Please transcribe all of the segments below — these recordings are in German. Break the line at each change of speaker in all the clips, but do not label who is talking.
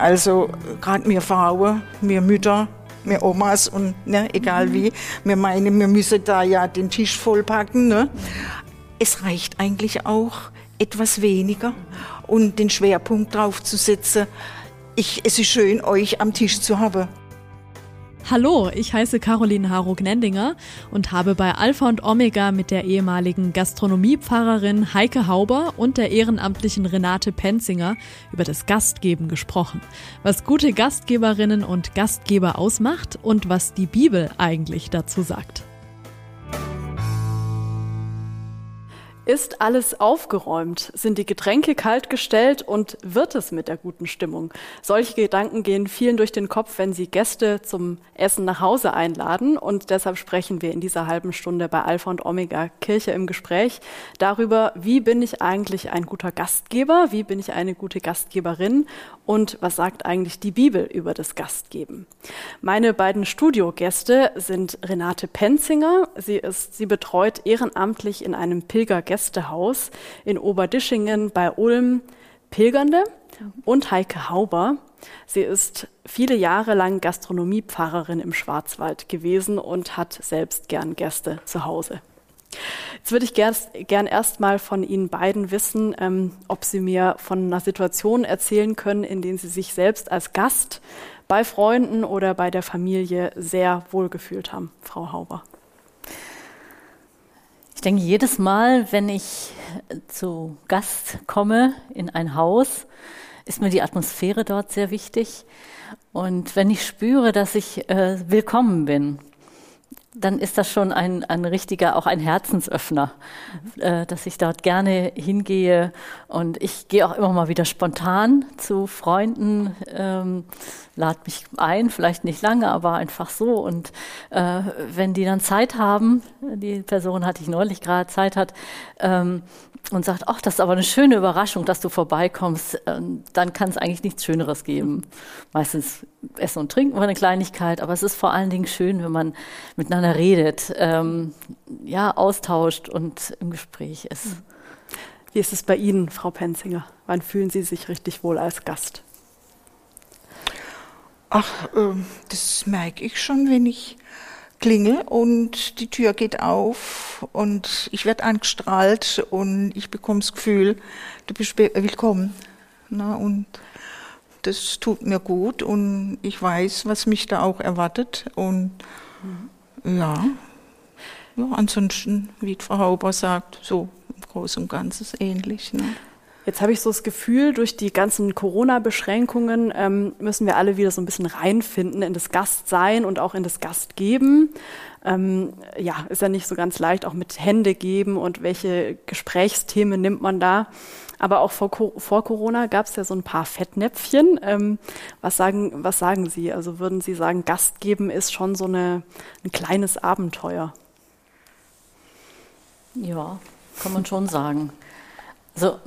Also gerade mir Frauen, mir Mütter, mir Omas und ne, egal wie, wir meinen, wir müssen da ja den Tisch vollpacken. Ne? Es reicht eigentlich auch etwas weniger und den Schwerpunkt drauf zu setzen. Ich, es ist schön, euch am Tisch zu haben.
Hallo, ich heiße Caroline Harro-Gnendinger und habe bei Alpha und Omega mit der ehemaligen Gastronomiepfarrerin Heike Hauber und der ehrenamtlichen Renate Penzinger über das Gastgeben gesprochen, was gute Gastgeberinnen und Gastgeber ausmacht und was die Bibel eigentlich dazu sagt. Ist alles aufgeräumt? Sind die Getränke kalt gestellt und wird es mit der guten Stimmung? Solche Gedanken gehen vielen durch den Kopf, wenn sie Gäste zum Essen nach Hause einladen. Und deshalb sprechen wir in dieser halben Stunde bei Alpha und Omega Kirche im Gespräch darüber, wie bin ich eigentlich ein guter Gastgeber? Wie bin ich eine gute Gastgeberin? Und was sagt eigentlich die Bibel über das Gastgeben? Meine beiden Studiogäste sind Renate Penzinger. Sie ist, sie betreut ehrenamtlich in einem Pilgergäste Gästehaus in Oberdischingen bei Ulm Pilgernde und Heike Hauber. Sie ist viele Jahre lang Gastronomiepfarrerin im Schwarzwald gewesen und hat selbst gern Gäste zu Hause. Jetzt würde ich gern, gern erst mal von Ihnen beiden wissen, ähm, ob Sie mir von einer Situation erzählen können, in der Sie sich selbst als Gast bei Freunden oder bei der Familie sehr wohlgefühlt haben, Frau Hauber.
Ich denke, jedes Mal, wenn ich zu Gast komme in ein Haus, ist mir die Atmosphäre dort sehr wichtig. Und wenn ich spüre, dass ich äh, willkommen bin, dann ist das schon ein, ein richtiger, auch ein Herzensöffner, äh, dass ich dort gerne hingehe. Und ich gehe auch immer mal wieder spontan zu Freunden, ähm, lade mich ein, vielleicht nicht lange, aber einfach so. Und äh, wenn die dann Zeit haben, die Person hatte ich neulich gerade Zeit hat, ähm, und sagt, ach, das ist aber eine schöne Überraschung, dass du vorbeikommst, ähm, dann kann es eigentlich nichts Schöneres geben. Meistens essen und trinken wir eine Kleinigkeit, aber es ist vor allen Dingen schön, wenn man miteinander redet, ähm, ja, austauscht und im Gespräch ist.
Wie ist es bei Ihnen, Frau Penzinger? Wann fühlen Sie sich richtig wohl als Gast?
Ach, äh, das merke ich schon, wenn ich klingel und die Tür geht auf und ich werde angestrahlt und ich bekomme das Gefühl, du bist willkommen. Na, und das tut mir gut und ich weiß, was mich da auch erwartet. Und mhm. ja, ja, ansonsten, wie Frau Hauber sagt, so im Großen und Ganzen ähnlich. Ne?
Jetzt habe ich so das Gefühl, durch die ganzen Corona-Beschränkungen ähm, müssen wir alle wieder so ein bisschen reinfinden in das Gastsein und auch in das Gastgeben. Ähm, ja, ist ja nicht so ganz leicht, auch mit Hände geben und welche Gesprächsthemen nimmt man da. Aber auch vor, vor Corona gab es ja so ein paar Fettnäpfchen. Ähm, was, sagen, was sagen Sie? Also würden Sie sagen, Gastgeben ist schon so eine, ein kleines Abenteuer?
Ja, kann man schon sagen. Also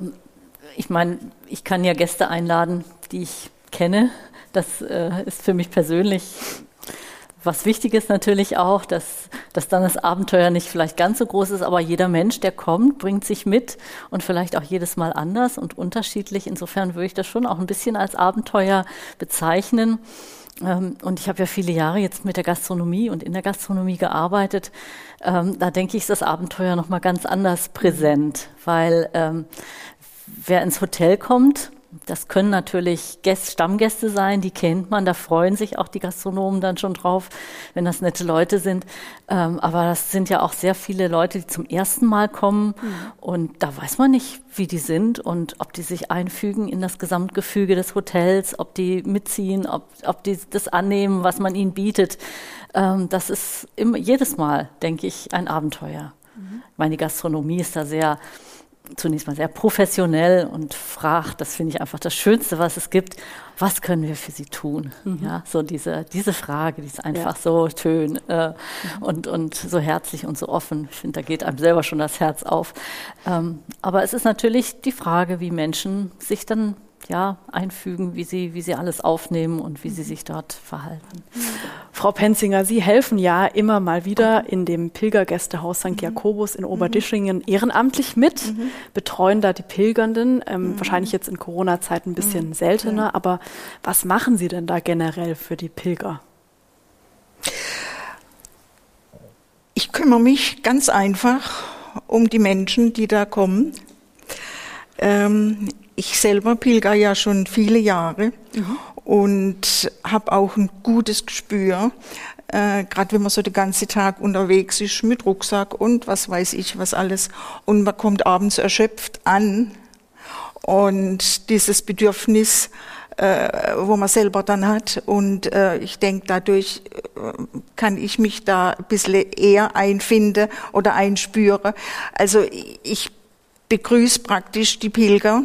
ich meine, ich kann ja Gäste einladen, die ich kenne. Das äh, ist für mich persönlich was wichtig ist natürlich auch, dass, dass dann das Abenteuer nicht vielleicht ganz so groß ist, aber jeder Mensch, der kommt, bringt sich mit und vielleicht auch jedes Mal anders und unterschiedlich. Insofern würde ich das schon auch ein bisschen als Abenteuer bezeichnen. Ähm, und ich habe ja viele Jahre jetzt mit der Gastronomie und in der Gastronomie gearbeitet. Ähm, da denke ich, ist das Abenteuer nochmal ganz anders präsent, weil ähm, wer ins Hotel kommt, das können natürlich Gäste, Stammgäste sein, die kennt man, da freuen sich auch die Gastronomen dann schon drauf, wenn das nette Leute sind. Ähm, aber das sind ja auch sehr viele Leute, die zum ersten Mal kommen mhm. und da weiß man nicht, wie die sind und ob die sich einfügen in das Gesamtgefüge des Hotels, ob die mitziehen, ob, ob die das annehmen, was man ihnen bietet. Ähm, das ist immer, jedes Mal, denke ich, ein Abenteuer. Mhm. Meine Gastronomie ist da sehr zunächst mal sehr professionell und fragt, das finde ich einfach das Schönste, was es gibt, was können wir für sie tun? Mhm. Ja, so diese, diese Frage, die ist einfach ja. so schön äh, mhm. und, und so herzlich und so offen. Ich finde, da geht einem selber schon das Herz auf. Ähm, aber es ist natürlich die Frage, wie Menschen sich dann ja, einfügen, wie sie, wie sie alles aufnehmen und wie sie sich dort verhalten.
Frau Penzinger, Sie helfen ja immer mal wieder in dem Pilgergästehaus St. Jakobus in Oberdischingen ehrenamtlich mit, mhm. betreuen da die Pilgernden, ähm, mhm. wahrscheinlich jetzt in Corona-Zeiten ein bisschen mhm. seltener, aber was machen Sie denn da generell für die Pilger?
Ich kümmere mich ganz einfach um die Menschen, die da kommen. Ähm, ich selber pilger ja schon viele Jahre mhm. und habe auch ein gutes Gespür, äh, gerade wenn man so den ganzen Tag unterwegs ist mit Rucksack und was weiß ich was alles und man kommt abends erschöpft an und dieses Bedürfnis, äh, wo man selber dann hat und äh, ich denke, dadurch äh, kann ich mich da ein bisschen eher einfinden oder einspüren. Also ich begrüße praktisch die Pilger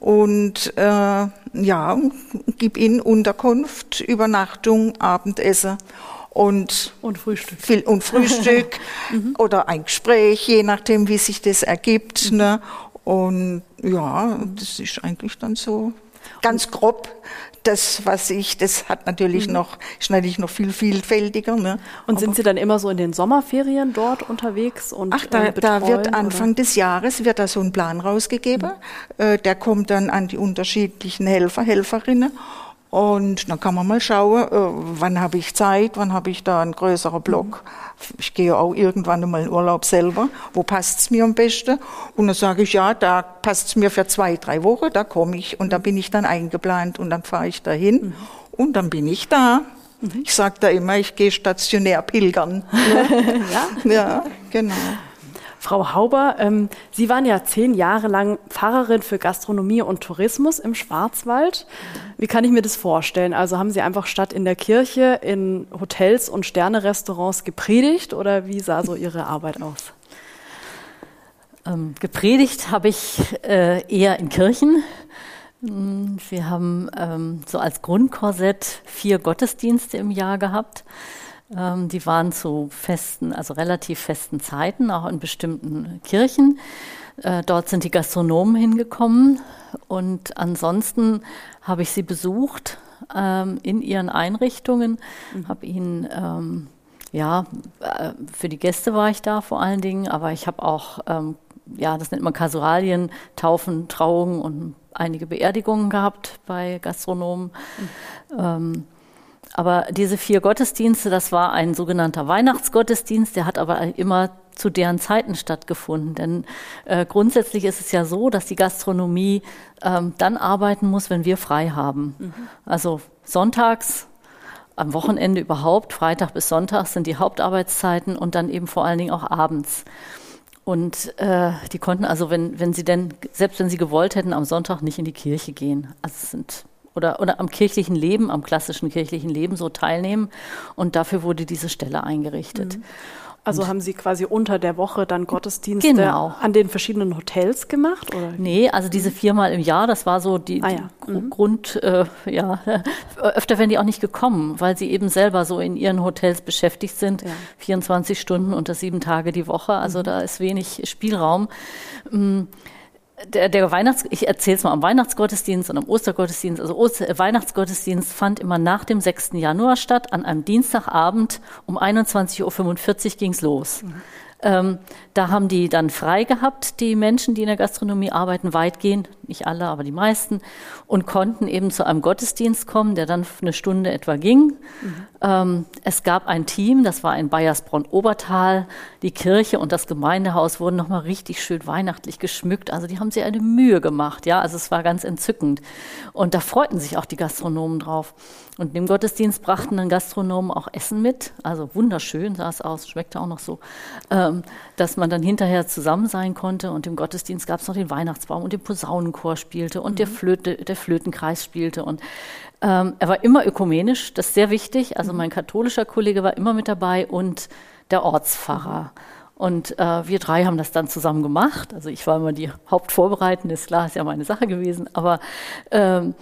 und äh, ja, gib ihnen Unterkunft, Übernachtung, Abendessen und,
und Frühstück.
Viel, und Frühstück mhm. oder ein Gespräch, je nachdem, wie sich das ergibt. Mhm. Ne? Und ja, das ist eigentlich dann so ganz grob das, was ich, das hat natürlich mhm. noch, ist natürlich noch viel vielfältiger. Ne?
Und sind Aber Sie dann immer so in den Sommerferien dort unterwegs? Und,
Ach, da, äh, betreuen, da wird Anfang oder? des Jahres wird da so ein Plan rausgegeben. Mhm. Äh, der kommt dann an die unterschiedlichen Helfer, Helferinnen. Und dann kann man mal schauen, äh, wann habe ich Zeit, wann habe ich da einen größeren Block. Ich gehe auch irgendwann mal in Urlaub selber. Wo passt es mir am besten? Und dann sage ich, ja, da passt es mir für zwei, drei Wochen, da komme ich und da bin ich dann eingeplant und dann fahre ich dahin mhm. und dann bin ich da. Mhm. Ich sage da immer, ich gehe stationär pilgern.
ja? ja, genau. Frau Hauber, ähm, Sie waren ja zehn Jahre lang Pfarrerin für Gastronomie und Tourismus im Schwarzwald. Wie kann ich mir das vorstellen? Also haben Sie einfach statt in der Kirche in Hotels und Sternerestaurants gepredigt oder wie sah so Ihre Arbeit aus?
Ähm, gepredigt habe ich äh, eher in Kirchen. Wir haben ähm, so als Grundkorsett vier Gottesdienste im Jahr gehabt. Ähm, die waren zu festen, also relativ festen Zeiten, auch in bestimmten Kirchen. Äh, dort sind die Gastronomen hingekommen und ansonsten habe ich sie besucht ähm, in ihren Einrichtungen, mhm. habe ihnen ähm, ja, äh, für die Gäste war ich da vor allen Dingen, aber ich habe auch, ähm, ja, das nennt man Kasualien, Taufen, Trauungen und einige Beerdigungen gehabt bei Gastronomen. Mhm. Ähm, aber diese vier Gottesdienste, das war ein sogenannter Weihnachtsgottesdienst, der hat aber immer zu deren Zeiten stattgefunden. Denn äh, grundsätzlich ist es ja so, dass die Gastronomie ähm, dann arbeiten muss, wenn wir frei haben. Mhm. Also sonntags, am Wochenende überhaupt, Freitag bis Sonntag sind die Hauptarbeitszeiten und dann eben vor allen Dingen auch abends. Und äh, die konnten also, wenn, wenn sie denn, selbst wenn sie gewollt hätten, am Sonntag nicht in die Kirche gehen. Also es sind oder, oder am kirchlichen Leben, am klassischen kirchlichen Leben so teilnehmen. Und dafür wurde diese Stelle eingerichtet. Mhm.
Also haben Sie quasi unter der Woche dann Gottesdienste genau. an den verschiedenen Hotels gemacht?
Oder? Nee, also diese viermal im Jahr, das war so die, ah, ja. die mhm. Grund, äh, ja, öfter werden die auch nicht gekommen, weil sie eben selber so in ihren Hotels beschäftigt sind, ja. 24 Stunden unter sieben Tage die Woche, also mhm. da ist wenig Spielraum. Mhm der, der Weihnachts, ich erzähle es mal am Weihnachtsgottesdienst und am Ostergottesdienst. Also Oster, äh, Weihnachtsgottesdienst fand immer nach dem 6. Januar statt. An einem Dienstagabend um 21.45 Uhr ging's los. Mhm. Ähm, da haben die dann frei gehabt, die Menschen, die in der Gastronomie arbeiten, weitgehend, nicht alle, aber die meisten, und konnten eben zu einem Gottesdienst kommen, der dann eine Stunde etwa ging. Mhm. Ähm, es gab ein Team, das war in Bayersbronn-Obertal. Die Kirche und das Gemeindehaus wurden nochmal richtig schön weihnachtlich geschmückt. Also die haben sich eine Mühe gemacht, ja. Also es war ganz entzückend. Und da freuten sich auch die Gastronomen drauf. Und im Gottesdienst brachten dann Gastronomen auch Essen mit. Also wunderschön sah es aus, schmeckte auch noch so, ähm, dass man dann hinterher zusammen sein konnte. Und im Gottesdienst gab es noch den Weihnachtsbaum und den Posaunenchor spielte und mhm. der, Flöte, der Flötenkreis spielte. Und ähm, er war immer ökumenisch, das ist sehr wichtig. Also mhm. mein katholischer Kollege war immer mit dabei und der Ortspfarrer. Mhm. Und äh, wir drei haben das dann zusammen gemacht. Also ich war immer die Hauptvorbereitende, ist klar, ist ja meine Sache gewesen. Aber ähm,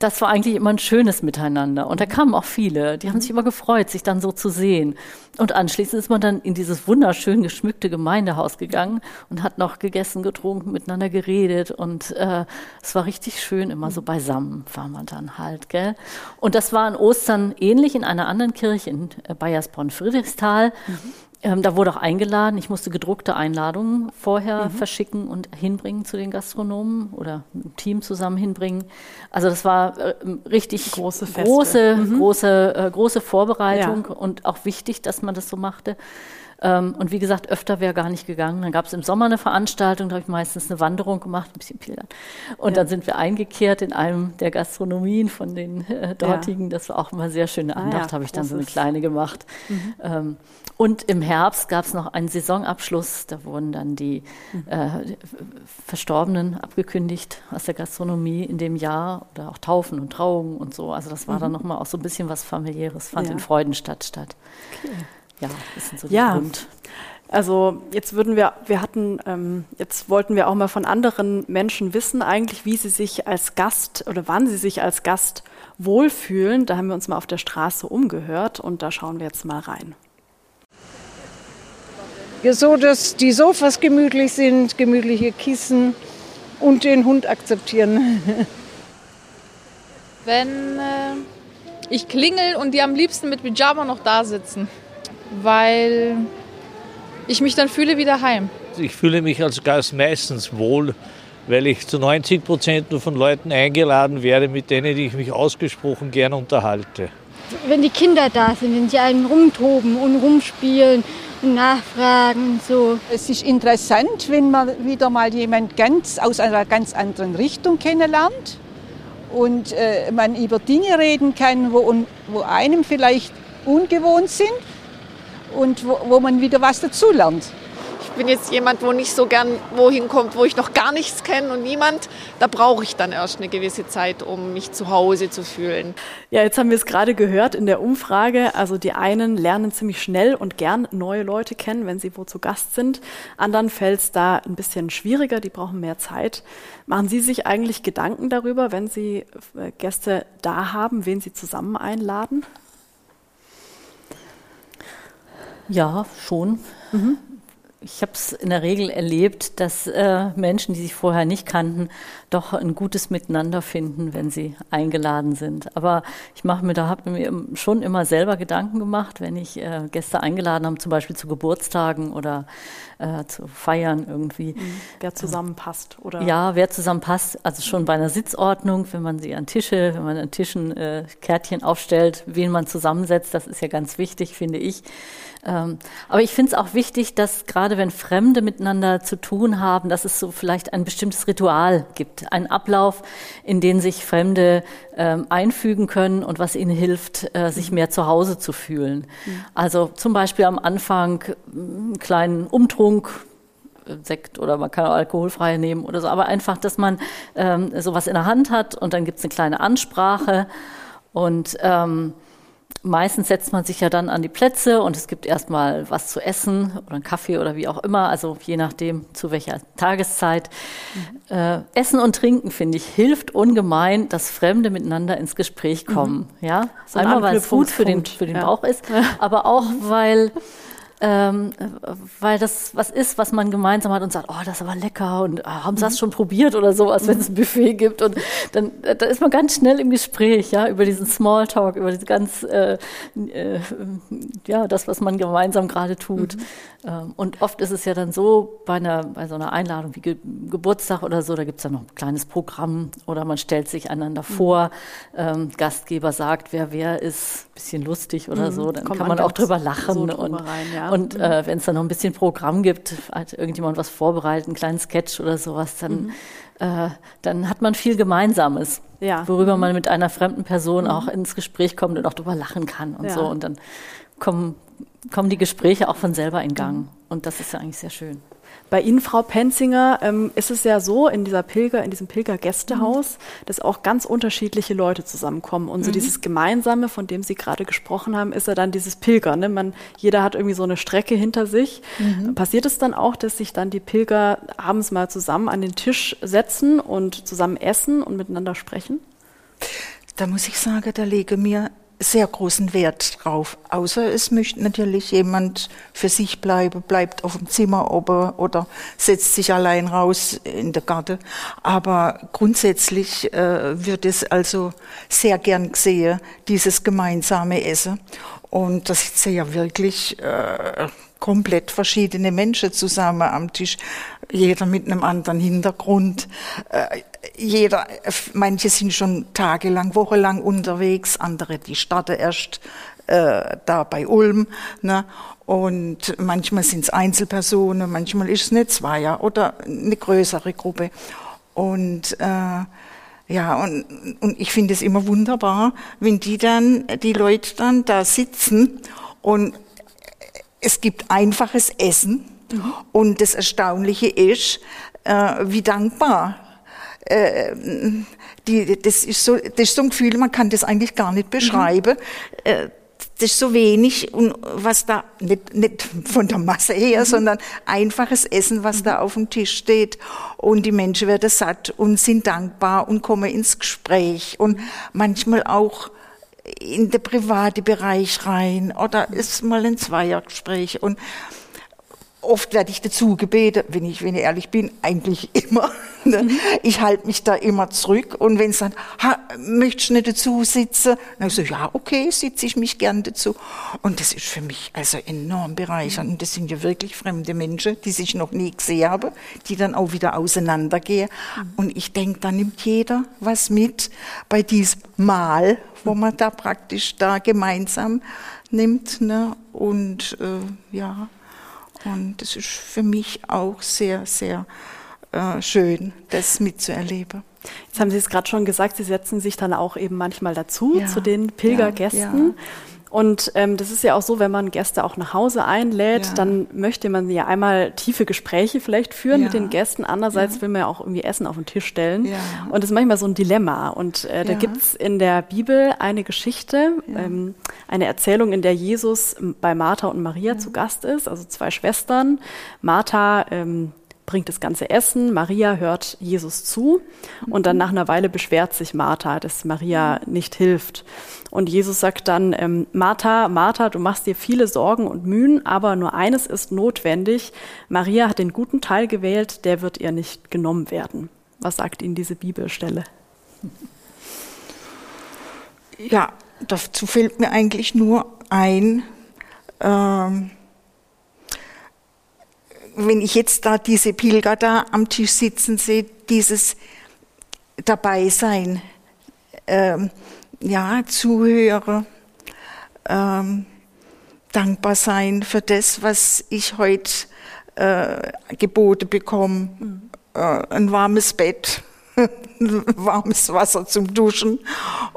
das war eigentlich immer ein schönes Miteinander. Und da kamen auch viele, die haben sich immer gefreut, sich dann so zu sehen. Und anschließend ist man dann in dieses wunderschön geschmückte Gemeindehaus gegangen und hat noch gegessen, getrunken, miteinander geredet. Und äh, es war richtig schön, immer so beisammen war man dann halt. Gell? Und das war an Ostern ähnlich in einer anderen Kirche in äh, Bayersbronn-Friedrichsthal. Mhm. Ähm, da wurde auch eingeladen. Ich musste gedruckte Einladungen vorher mhm. verschicken und hinbringen zu den Gastronomen oder ein Team zusammen hinbringen. Also das war äh, richtig große, Feste. große, mhm. große, äh, große Vorbereitung ja. und auch wichtig, dass man das so machte. Ähm, und wie gesagt, öfter wäre gar nicht gegangen. Dann gab es im Sommer eine Veranstaltung, da habe ich meistens eine Wanderung gemacht, ein bisschen pilgern. Und ja. dann sind wir eingekehrt in einem der Gastronomien von den äh, dortigen. Ja. Das war auch immer sehr schöne Andacht, ah, ja. habe ich dann so eine kleine gemacht. Mhm. Ähm, und im Herbst gab es noch einen Saisonabschluss. Da wurden dann die mhm. äh, Verstorbenen abgekündigt aus der Gastronomie in dem Jahr oder auch Taufen und Trauungen und so. Also das war mhm. dann nochmal auch so ein bisschen was familiäres, fand in Freudenstadt statt. Okay.
Ja, das sind so die ja. Grund. Also jetzt würden wir, wir hatten, ähm, jetzt wollten wir auch mal von anderen Menschen wissen, eigentlich, wie sie sich als Gast oder wann sie sich als Gast wohlfühlen. Da haben wir uns mal auf der Straße umgehört und da schauen wir jetzt mal rein.
Ja, so, dass die Sofas gemütlich sind, gemütliche Kissen und den Hund akzeptieren.
Wenn äh, ich klingel und die am liebsten mit Pyjama noch da sitzen weil ich mich dann fühle wie daheim.
Ich fühle mich als Gast meistens wohl, weil ich zu 90 Prozent nur von Leuten eingeladen werde, mit denen ich mich ausgesprochen gern unterhalte.
Wenn die Kinder da sind, wenn sie einen rumtoben und rumspielen und nachfragen und so.
Es ist interessant, wenn man wieder mal jemand ganz aus einer ganz anderen Richtung kennenlernt und äh, man über Dinge reden kann, wo, wo einem vielleicht ungewohnt sind und wo, wo man wieder was dazulernt.
Ich bin jetzt jemand, wo nicht so gern wohin kommt, wo ich noch gar nichts kenne und niemand. Da brauche ich dann erst eine gewisse Zeit, um mich zu Hause zu fühlen.
Ja, jetzt haben wir es gerade gehört in der Umfrage. Also die einen lernen ziemlich schnell und gern neue Leute kennen, wenn sie wo zu Gast sind. Anderen fällt es da ein bisschen schwieriger, die brauchen mehr Zeit. Machen Sie sich eigentlich Gedanken darüber, wenn Sie äh, Gäste da haben, wen Sie zusammen einladen?
Ja, schon. Mhm. Ich habe es in der Regel erlebt, dass äh, Menschen, die sich vorher nicht kannten, doch ein gutes Miteinander finden, wenn sie eingeladen sind. Aber ich mache mir da habe mir schon immer selber Gedanken gemacht, wenn ich äh, Gäste eingeladen habe, zum Beispiel zu Geburtstagen oder äh, zu Feiern irgendwie. Mhm.
Wer zusammenpasst oder?
Ja, wer zusammenpasst. Also schon bei einer Sitzordnung, wenn man sie an Tische, wenn man an Tischen äh, Kärtchen aufstellt, wen man zusammensetzt, das ist ja ganz wichtig, finde ich. Ähm, aber ich finde es auch wichtig, dass gerade wenn Fremde miteinander zu tun haben, dass es so vielleicht ein bestimmtes Ritual gibt, einen Ablauf, in den sich Fremde ähm, einfügen können und was ihnen hilft, äh, sich mehr zu Hause zu fühlen. Mhm. Also zum Beispiel am Anfang einen kleinen Umtrunk, äh, Sekt oder man kann auch alkoholfrei nehmen oder so, aber einfach, dass man ähm, sowas in der Hand hat und dann gibt es eine kleine Ansprache und ähm, meistens setzt man sich ja dann an die Plätze und es gibt erstmal was zu essen oder einen Kaffee oder wie auch immer, also je nachdem zu welcher Tageszeit. Mhm. Äh, essen und Trinken, finde ich, hilft ungemein, dass Fremde miteinander ins Gespräch kommen. Mhm. Ja, so einmal weil es gut für den, für den ja. Bauch ist, aber auch weil ähm, weil das was ist, was man gemeinsam hat und sagt, oh, das ist aber lecker und oh, haben Sie das mhm. schon probiert oder sowas, wenn es ein Buffet gibt und dann da ist man ganz schnell im Gespräch, ja, über diesen Smalltalk, über das ganz, äh, äh, ja, das, was man gemeinsam gerade tut. Mhm. Ähm, und oft ist es ja dann so, bei, einer, bei so einer Einladung wie Ge Geburtstag oder so, da gibt es dann noch ein kleines Programm oder man stellt sich einander mhm. vor. Ähm, Gastgeber sagt, wer wer ist, bisschen lustig oder mhm. so, dann Kommt kann man auch drüber lachen. So drüber und rein, ja. Und äh, wenn es dann noch ein bisschen Programm gibt, hat irgendjemand was vorbereitet, einen kleinen Sketch oder sowas, dann, mhm. äh, dann hat man viel Gemeinsames. Ja. Worüber mhm. man mit einer fremden Person mhm. auch ins Gespräch kommt und auch drüber lachen kann und ja. so. Und dann kommen kommen die Gespräche auch von selber in Gang. Mhm. Und das ist ja eigentlich sehr schön.
Bei Ihnen, Frau Penzinger, ähm, ist es ja so in dieser Pilger, in diesem Pilgergästehaus, mhm. dass auch ganz unterschiedliche Leute zusammenkommen. Und so mhm. dieses Gemeinsame, von dem Sie gerade gesprochen haben, ist ja dann dieses Pilger. Ne? Man, jeder hat irgendwie so eine Strecke hinter sich. Mhm. Passiert es dann auch, dass sich dann die Pilger abends mal zusammen an den Tisch setzen und zusammen essen und miteinander sprechen?
Da muss ich sagen, da lege mir sehr großen Wert drauf. Außer es möchte natürlich jemand für sich bleiben, bleibt auf dem Zimmer oben oder setzt sich allein raus in der Garten. Aber grundsätzlich äh, wird es also sehr gern gesehen, dieses gemeinsame Essen. Und das sitzen ja wirklich äh, komplett verschiedene Menschen zusammen am Tisch, jeder mit einem anderen Hintergrund. Äh, jeder, manche sind schon tagelang, wochenlang unterwegs, andere die starten erst äh, da bei Ulm. Ne? Und manchmal sind es Einzelpersonen, manchmal ist es eine Zweier oder eine größere Gruppe. Und äh, ja, und, und ich finde es immer wunderbar, wenn die dann, die Leute dann da sitzen und es gibt einfaches Essen. Mhm. Und das Erstaunliche ist, äh, wie dankbar äh, die, das, ist so, das ist so ein Gefühl, man kann das eigentlich gar nicht beschreiben. Mhm. Äh, das ist so wenig und was da nicht, nicht von der Masse her, mhm. sondern einfaches Essen, was mhm. da auf dem Tisch steht und die Menschen werden satt und sind dankbar und kommen ins Gespräch und manchmal auch in den privaten Bereich rein oder ist mal ein Zweiergespräch und Oft werde ich dazu gebeten, wenn ich, wenn ich ehrlich bin, eigentlich immer. Ne? Mhm. Ich halte mich da immer zurück. Und wenn es dann, ha, möchtest du nicht dazu sitzen? Dann so, ja, okay, sitze ich mich gern dazu. Und das ist für mich also enorm bereichernd. Und das sind ja wirklich fremde Menschen, die sich noch nie gesehen haben, die dann auch wieder auseinandergehen. Mhm. Und ich denke, da nimmt jeder was mit bei diesem Mal, wo man da praktisch da gemeinsam nimmt. Ne? Und äh, ja, und das ist für mich auch sehr, sehr äh, schön, das mitzuerleben.
Jetzt haben Sie es gerade schon gesagt, Sie setzen sich dann auch eben manchmal dazu, ja, zu den Pilgergästen. Ja, ja. Und ähm, das ist ja auch so, wenn man Gäste auch nach Hause einlädt, ja. dann möchte man ja einmal tiefe Gespräche vielleicht führen ja. mit den Gästen. Andererseits ja. will man ja auch irgendwie Essen auf den Tisch stellen. Und das ist manchmal so ein Dilemma. Und äh, da gibt's in der Bibel eine Geschichte, ähm, eine Erzählung, in der Jesus bei Martha und Maria zu Gast ist, also zwei Schwestern. Martha ähm, bringt das ganze Essen, Maria hört Jesus zu und dann nach einer Weile beschwert sich Martha, dass Maria nicht hilft. Und Jesus sagt dann, ähm, Martha, Martha, du machst dir viele Sorgen und Mühen, aber nur eines ist notwendig. Maria hat den guten Teil gewählt, der wird ihr nicht genommen werden. Was sagt Ihnen diese Bibelstelle?
Ja, dazu fällt mir eigentlich nur ein, ähm, wenn ich jetzt da diese Pilger da am Tisch sitzen sehe, dieses Dabeisein, ähm, ja, Zuhörer, ähm, dankbar sein für das, was ich heute äh, geboten bekomme, mhm. äh, ein warmes Bett, warmes Wasser zum Duschen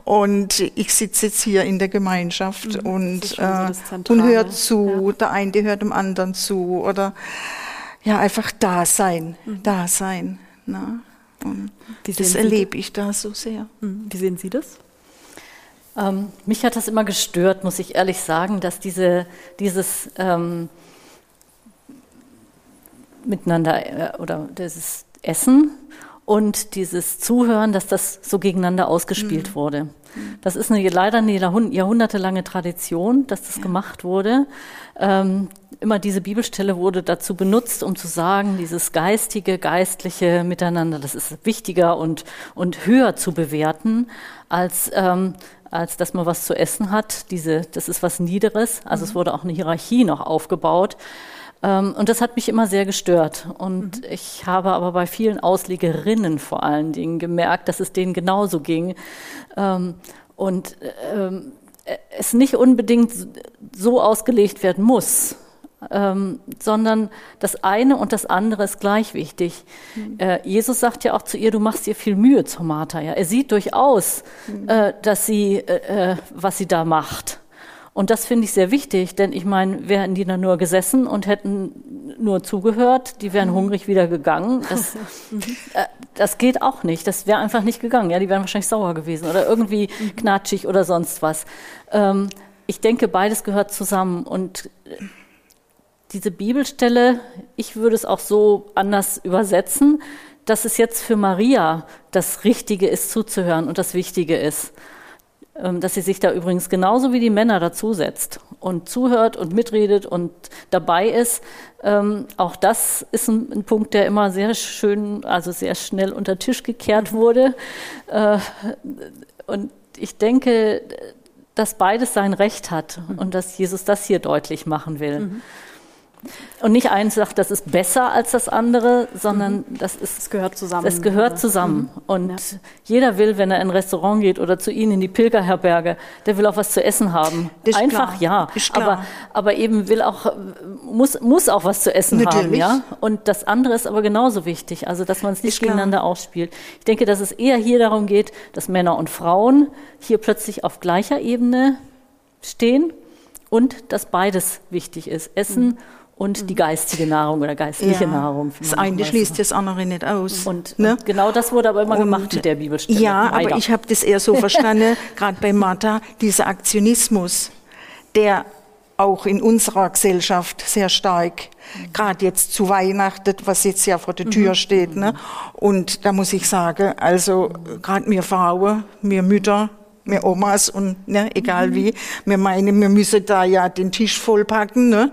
und ich sitze jetzt hier in der Gemeinschaft mhm, und, äh, und höre zu, ja. der eine hört dem anderen zu oder ja, einfach da sein, mhm. da sein. Ne? Und das erlebe ich da so sehr.
Mhm. Wie sehen Sie das?
Ähm, mich hat das immer gestört, muss ich ehrlich sagen, dass diese, dieses ähm, Miteinander äh, oder dieses Essen und dieses Zuhören, dass das so gegeneinander ausgespielt mhm. wurde. Das ist eine, leider eine jahrhundertelange Tradition, dass das ja. gemacht wurde. Ähm, immer diese Bibelstelle wurde dazu benutzt, um zu sagen, dieses geistige, geistliche Miteinander, das ist wichtiger und, und höher zu bewerten, als, ähm, als dass man was zu essen hat. Diese, das ist was Niederes. Also mhm. es wurde auch eine Hierarchie noch aufgebaut. Ähm, und das hat mich immer sehr gestört. Und mhm. ich habe aber bei vielen Auslegerinnen vor allen Dingen gemerkt, dass es denen genauso ging. Ähm, und ähm, es nicht unbedingt so ausgelegt werden muss, sondern das eine und das andere ist gleich wichtig. Mhm. Äh, Jesus sagt ja auch zu ihr, du machst dir viel Mühe zur Martha. Ja? Er sieht durchaus, mhm. äh, dass sie, äh, äh was sie da macht. Und das finde ich sehr wichtig, denn ich meine, wären die dann nur gesessen und hätten nur zugehört, die wären mhm. hungrig wieder gegangen. Das, äh, das geht auch nicht. Das wäre einfach nicht gegangen. Ja, die wären wahrscheinlich sauer gewesen oder irgendwie mhm. knatschig oder sonst was. Ähm, ich denke, beides gehört zusammen und diese Bibelstelle, ich würde es auch so anders übersetzen, dass es jetzt für Maria das Richtige ist zuzuhören und das Wichtige ist. Ähm, dass sie sich da übrigens genauso wie die Männer dazusetzt und zuhört und mitredet und dabei ist. Ähm, auch das ist ein, ein, Punkt, der immer sehr schön, also sehr schnell unter Tisch gekehrt wurde. Äh, und ich denke, dass beides sein Recht hat und dass Jesus das hier deutlich machen will. Mhm. Und nicht eins sagt, das ist besser als das andere, sondern mhm. das ist.
Es gehört zusammen.
Es gehört zusammen. Mhm. Und ja. jeder will, wenn er in ein Restaurant geht oder zu Ihnen in die Pilgerherberge, der will auch was zu essen haben. Ist Einfach klar. ja. Aber, aber eben will auch, muss, muss auch was zu essen Natürlich. haben, ja. Und das andere ist aber genauso wichtig. Also, dass man es nicht gegeneinander ausspielt. Ich denke, dass es eher hier darum geht, dass Männer und Frauen hier plötzlich auf gleicher Ebene stehen und dass beides wichtig ist. Essen mhm und die geistige Nahrung oder geistliche ja. Nahrung.
Das eine schließt das andere nicht aus.
Und, ne? und, genau das wurde aber immer und, gemacht mit der Bibelstelle.
Ja, Leider. aber ich habe das eher so verstanden, gerade bei Martha, dieser Aktionismus, der auch in unserer Gesellschaft sehr stark, gerade jetzt zu Weihnachten, was jetzt ja vor der Tür mhm. steht. Ne? Und da muss ich sagen, also gerade mir Frauen, mir Mütter, mir Omas und ne, egal mhm. wie, wir meinen, wir müssen da ja den Tisch vollpacken. Ne?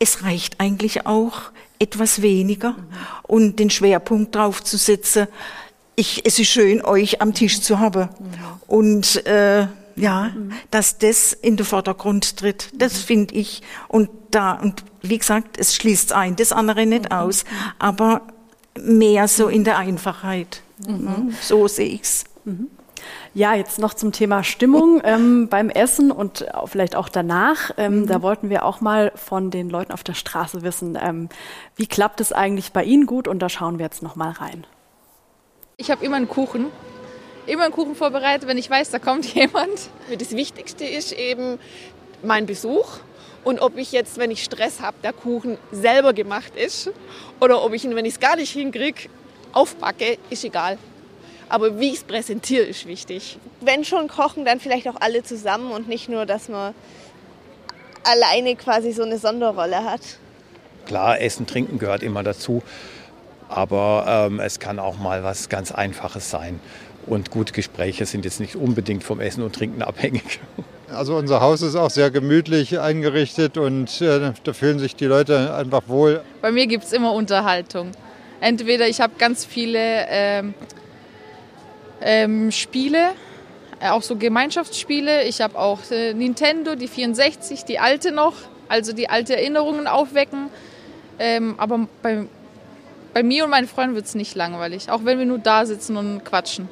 Mhm es reicht eigentlich auch etwas weniger mhm. und den Schwerpunkt drauf zu setzen. Ich, es ist schön, euch am Tisch zu haben. Mhm. Und äh, ja, mhm. dass das in den Vordergrund tritt, das finde ich. Und da, und wie gesagt, es schließt ein, das andere nicht aus, aber mehr so in der Einfachheit. So sehe ich's.
Ja, jetzt noch zum Thema Stimmung ähm, beim Essen und vielleicht auch danach. Ähm, mhm. Da wollten wir auch mal von den Leuten auf der Straße wissen, ähm, wie klappt es eigentlich bei Ihnen gut? Und da schauen wir jetzt noch mal rein.
Ich habe immer einen Kuchen, immer einen Kuchen vorbereitet, wenn ich weiß, da kommt jemand. Das Wichtigste ist eben mein Besuch und ob ich jetzt, wenn ich Stress habe, der Kuchen selber gemacht ist oder ob ich ihn, wenn ich es gar nicht hinkriege, aufbacke, ist egal aber wie ich es präsentiere, ist wichtig.
Wenn schon kochen, dann vielleicht auch alle zusammen und nicht nur, dass man alleine quasi so eine Sonderrolle hat.
Klar, Essen, Trinken gehört immer dazu, aber ähm, es kann auch mal was ganz Einfaches sein. Und gute Gespräche sind jetzt nicht unbedingt vom Essen und Trinken abhängig.
Also unser Haus ist auch sehr gemütlich eingerichtet und äh, da fühlen sich die Leute einfach wohl.
Bei mir gibt es immer Unterhaltung. Entweder ich habe ganz viele ähm, ähm, Spiele, äh, auch so Gemeinschaftsspiele. Ich habe auch äh, Nintendo, die 64, die alte noch, also die alte Erinnerungen aufwecken. Ähm, aber bei, bei mir und meinen Freunden wird es nicht langweilig, auch wenn wir nur da sitzen und quatschen.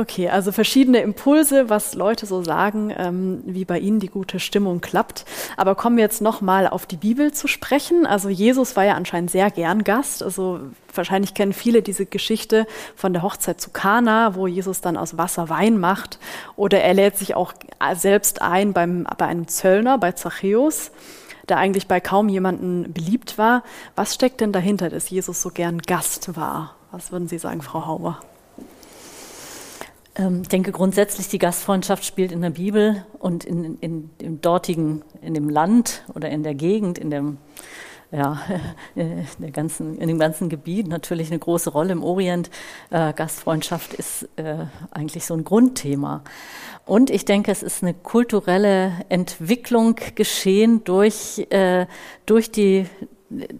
Okay, also verschiedene Impulse, was Leute so sagen, ähm, wie bei ihnen die gute Stimmung klappt. Aber kommen wir jetzt nochmal auf die Bibel zu sprechen. Also Jesus war ja anscheinend sehr gern Gast. Also wahrscheinlich kennen viele diese Geschichte von der Hochzeit zu Kana, wo Jesus dann aus Wasser Wein macht. Oder er lädt sich auch selbst ein beim, bei einem Zöllner, bei Zachäus der eigentlich bei kaum jemanden beliebt war. Was steckt denn dahinter, dass Jesus so gern Gast war? Was würden Sie sagen, Frau Hauber?
Ähm, ich denke grundsätzlich, die Gastfreundschaft spielt in der Bibel und in, in, im dortigen, in dem Land oder in der Gegend, in dem, ja, in, der ganzen, in dem ganzen Gebiet natürlich eine große Rolle im Orient. Äh, Gastfreundschaft ist äh, eigentlich so ein Grundthema. Und ich denke, es ist eine kulturelle Entwicklung geschehen durch, äh, durch die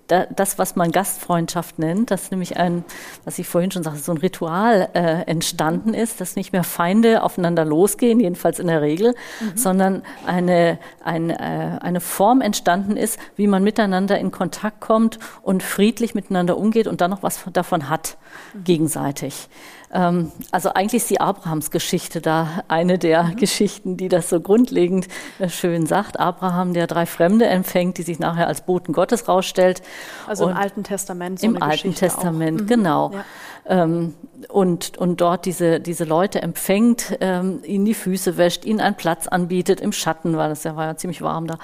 das, was man Gastfreundschaft nennt, dass nämlich ein, was ich vorhin schon sagte, so ein Ritual äh, entstanden ist, dass nicht mehr Feinde aufeinander losgehen, jedenfalls in der Regel, mhm. sondern eine, ein, äh, eine Form entstanden ist, wie man miteinander in Kontakt kommt und friedlich miteinander umgeht und dann noch was davon hat, mhm. gegenseitig. Ähm, also eigentlich ist die Abrahamsgeschichte da eine der mhm. Geschichten, die das so grundlegend äh, schön sagt. Abraham, der drei Fremde empfängt, die sich nachher als Boten Gottes rausstellt.
Also und im Alten Testament.
So Im Alten Geschichte Testament. Mhm. genau. Ja. Ähm, und, und dort diese, diese Leute empfängt, ähm, ihnen die Füße wäscht, ihnen einen Platz anbietet im Schatten, weil es ja war ja ziemlich warm da,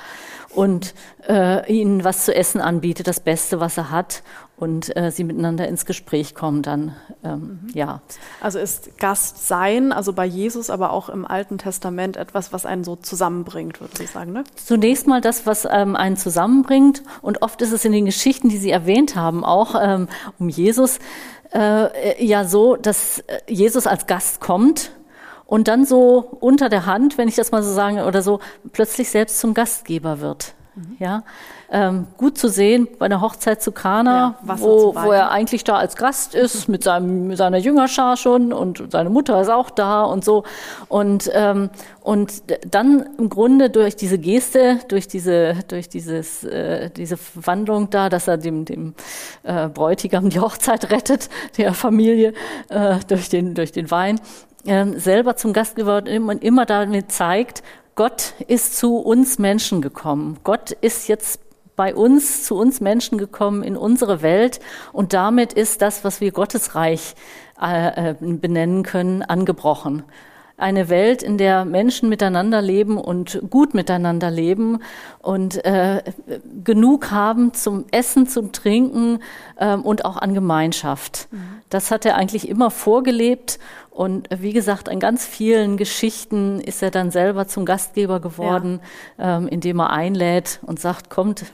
und äh, ihnen was zu essen anbietet, das Beste, was er hat, und äh, sie miteinander ins Gespräch kommen dann, ähm, mhm. ja.
Also ist Gast sein, also bei Jesus, aber auch im Alten Testament etwas, was einen so zusammenbringt, würde ich sagen, ne?
Zunächst mal das, was ähm, einen zusammenbringt und oft ist es in den Geschichten, die Sie erwähnt haben, auch ähm, um Jesus, äh, ja so, dass äh, Jesus als Gast kommt und dann so unter der Hand, wenn ich das mal so sagen oder so, plötzlich selbst zum Gastgeber wird. Mhm. Ja, ähm, gut zu sehen bei der Hochzeit zu Kana, ja, wo, wo er eigentlich da als Gast ist, mit, seinem, mit seiner Jüngerschar schon und seine Mutter ist auch da und so. Und, ähm, und dann im Grunde durch diese Geste, durch diese, durch dieses, äh, diese Wandlung da, dass er dem, dem äh, Bräutigam die Hochzeit rettet, der Familie, äh, durch, den, durch den Wein, äh, selber zum Gastgeber und immer damit zeigt, Gott ist zu uns Menschen gekommen. Gott ist jetzt bei uns, zu uns Menschen gekommen, in unsere Welt. Und damit ist das, was wir Gottesreich äh, äh, benennen können, angebrochen. Eine Welt, in der Menschen miteinander leben und gut miteinander leben und äh, genug haben zum Essen, zum Trinken äh, und auch an Gemeinschaft. Mhm. Das hat er eigentlich immer vorgelebt und wie gesagt, an ganz vielen Geschichten ist er dann selber zum Gastgeber geworden, ja. ähm, indem er einlädt und sagt, kommt,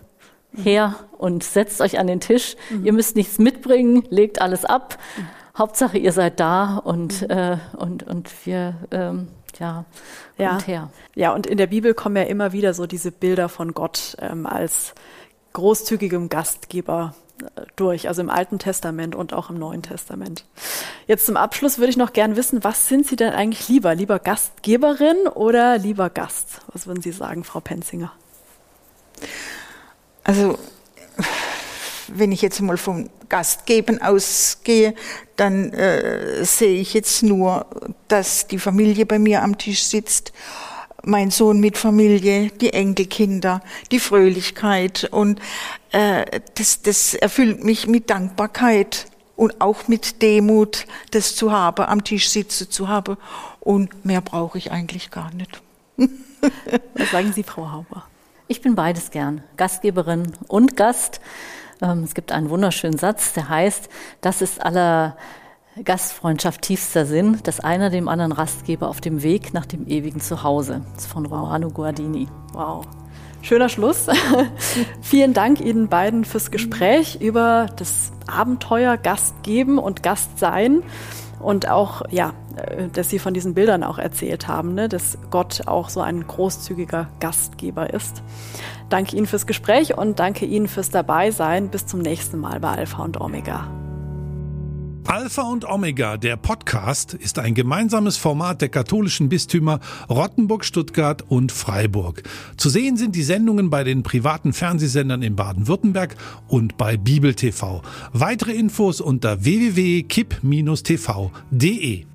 her und setzt euch an den Tisch. Mhm. Ihr müsst nichts mitbringen, legt alles ab. Mhm. Hauptsache, ihr seid da und, mhm. äh, und, und wir, ähm, ja,
ja. her. Ja, und in der Bibel kommen ja immer wieder so diese Bilder von Gott ähm, als großzügigem Gastgeber äh, durch, also im Alten Testament und auch im Neuen Testament. Jetzt zum Abschluss würde ich noch gern wissen, was sind Sie denn eigentlich lieber? Lieber Gastgeberin oder lieber Gast? Was würden Sie sagen, Frau Penzinger?
Also, wenn ich jetzt mal vom Gastgeben ausgehe, dann äh, sehe ich jetzt nur, dass die Familie bei mir am Tisch sitzt, mein Sohn mit Familie, die Enkelkinder, die Fröhlichkeit und äh, das, das erfüllt mich mit Dankbarkeit und auch mit Demut, das zu haben, am Tisch sitzen zu haben und mehr brauche ich eigentlich gar nicht.
Was sagen Sie, Frau Hauber?
Ich bin beides gern, Gastgeberin und Gast. Ähm, es gibt einen wunderschönen Satz, der heißt, das ist aller Gastfreundschaft tiefster Sinn, dass einer dem anderen Rastgeber auf dem Weg nach dem ewigen Zuhause. Das ist von Romano Guardini.
Wow. Schöner Schluss. Vielen Dank Ihnen beiden fürs Gespräch über das Abenteuer Gast geben und Gast sein und auch, ja, äh, dass Sie von diesen Bildern auch erzählt haben, ne, dass Gott auch so ein großzügiger Gastgeber ist. Danke Ihnen fürs Gespräch und danke Ihnen fürs Dabeisein. Bis zum nächsten Mal bei Alpha und Omega.
Alpha und Omega, der Podcast, ist ein gemeinsames Format der katholischen Bistümer Rottenburg, Stuttgart und Freiburg. Zu sehen sind die Sendungen bei den privaten Fernsehsendern in Baden-Württemberg und bei Bibel TV. Weitere Infos unter www.kipp-tv.de.